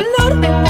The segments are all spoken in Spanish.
color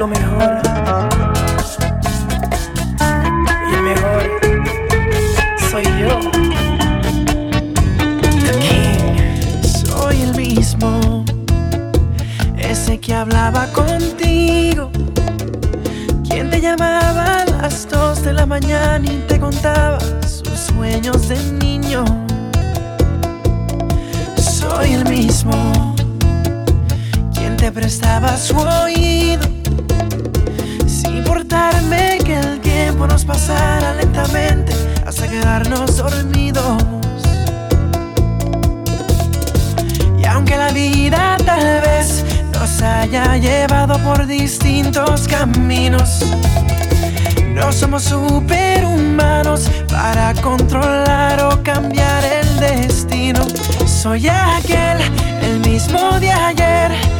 lo mejor. Y el mejor soy yo. The King. Soy el mismo, ese que hablaba contigo. Quien te llamaba a las dos de la mañana y te contaba sus sueños de niño. Soy el mismo, quien te prestaba su oído que el tiempo nos pasara lentamente hasta quedarnos dormidos. Y aunque la vida tal vez nos haya llevado por distintos caminos, no somos superhumanos para controlar o cambiar el destino. Soy aquel, el mismo de ayer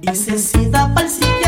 Y se cita para el.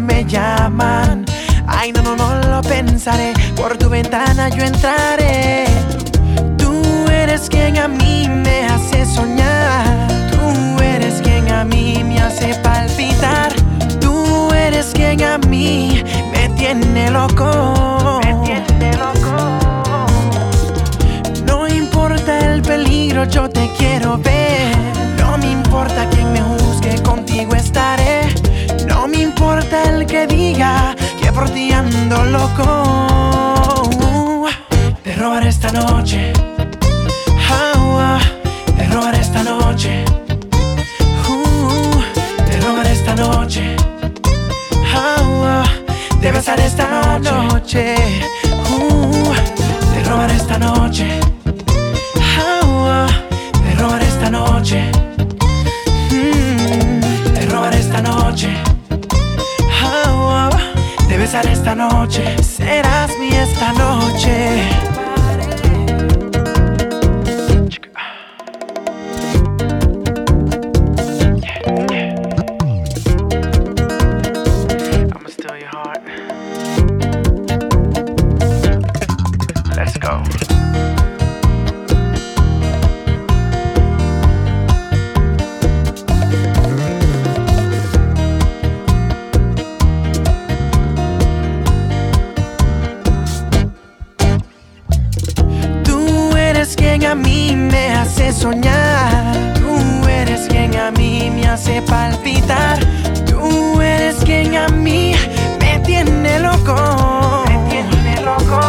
me llaman. Ay, no, no, no lo pensaré. Por tu ventana yo entraré. Tú eres quien a mí me hace soñar. Tú eres quien a mí me hace palpitar. Tú eres quien a mí me tiene loco. Me tiene loco. No importa el peligro, yo te quiero ver. loco. Uh, te robaré esta noche. Ah, uh, te robaré esta noche. Uh, te robaré esta noche. Ah, uh, te besaré esta noche. Uh, te robaré esta noche. eres quien a mí me hace soñar. Tú eres quien a mí me hace palpitar. Tú eres quien a mí me tiene loco. Me tiene loco.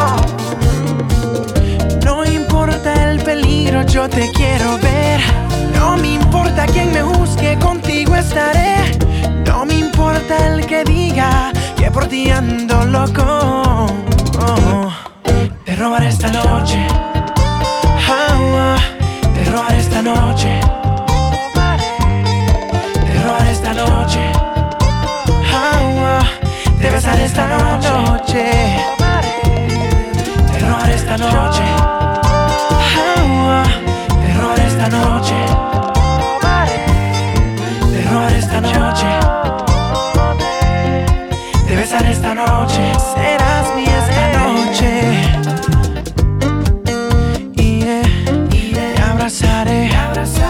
No importa el peligro, yo te quiero ver. No me importa quien me busque, contigo estaré. No me importa el que diga que por ti ando loco. Oh, oh. te robaré esta noche Saturday.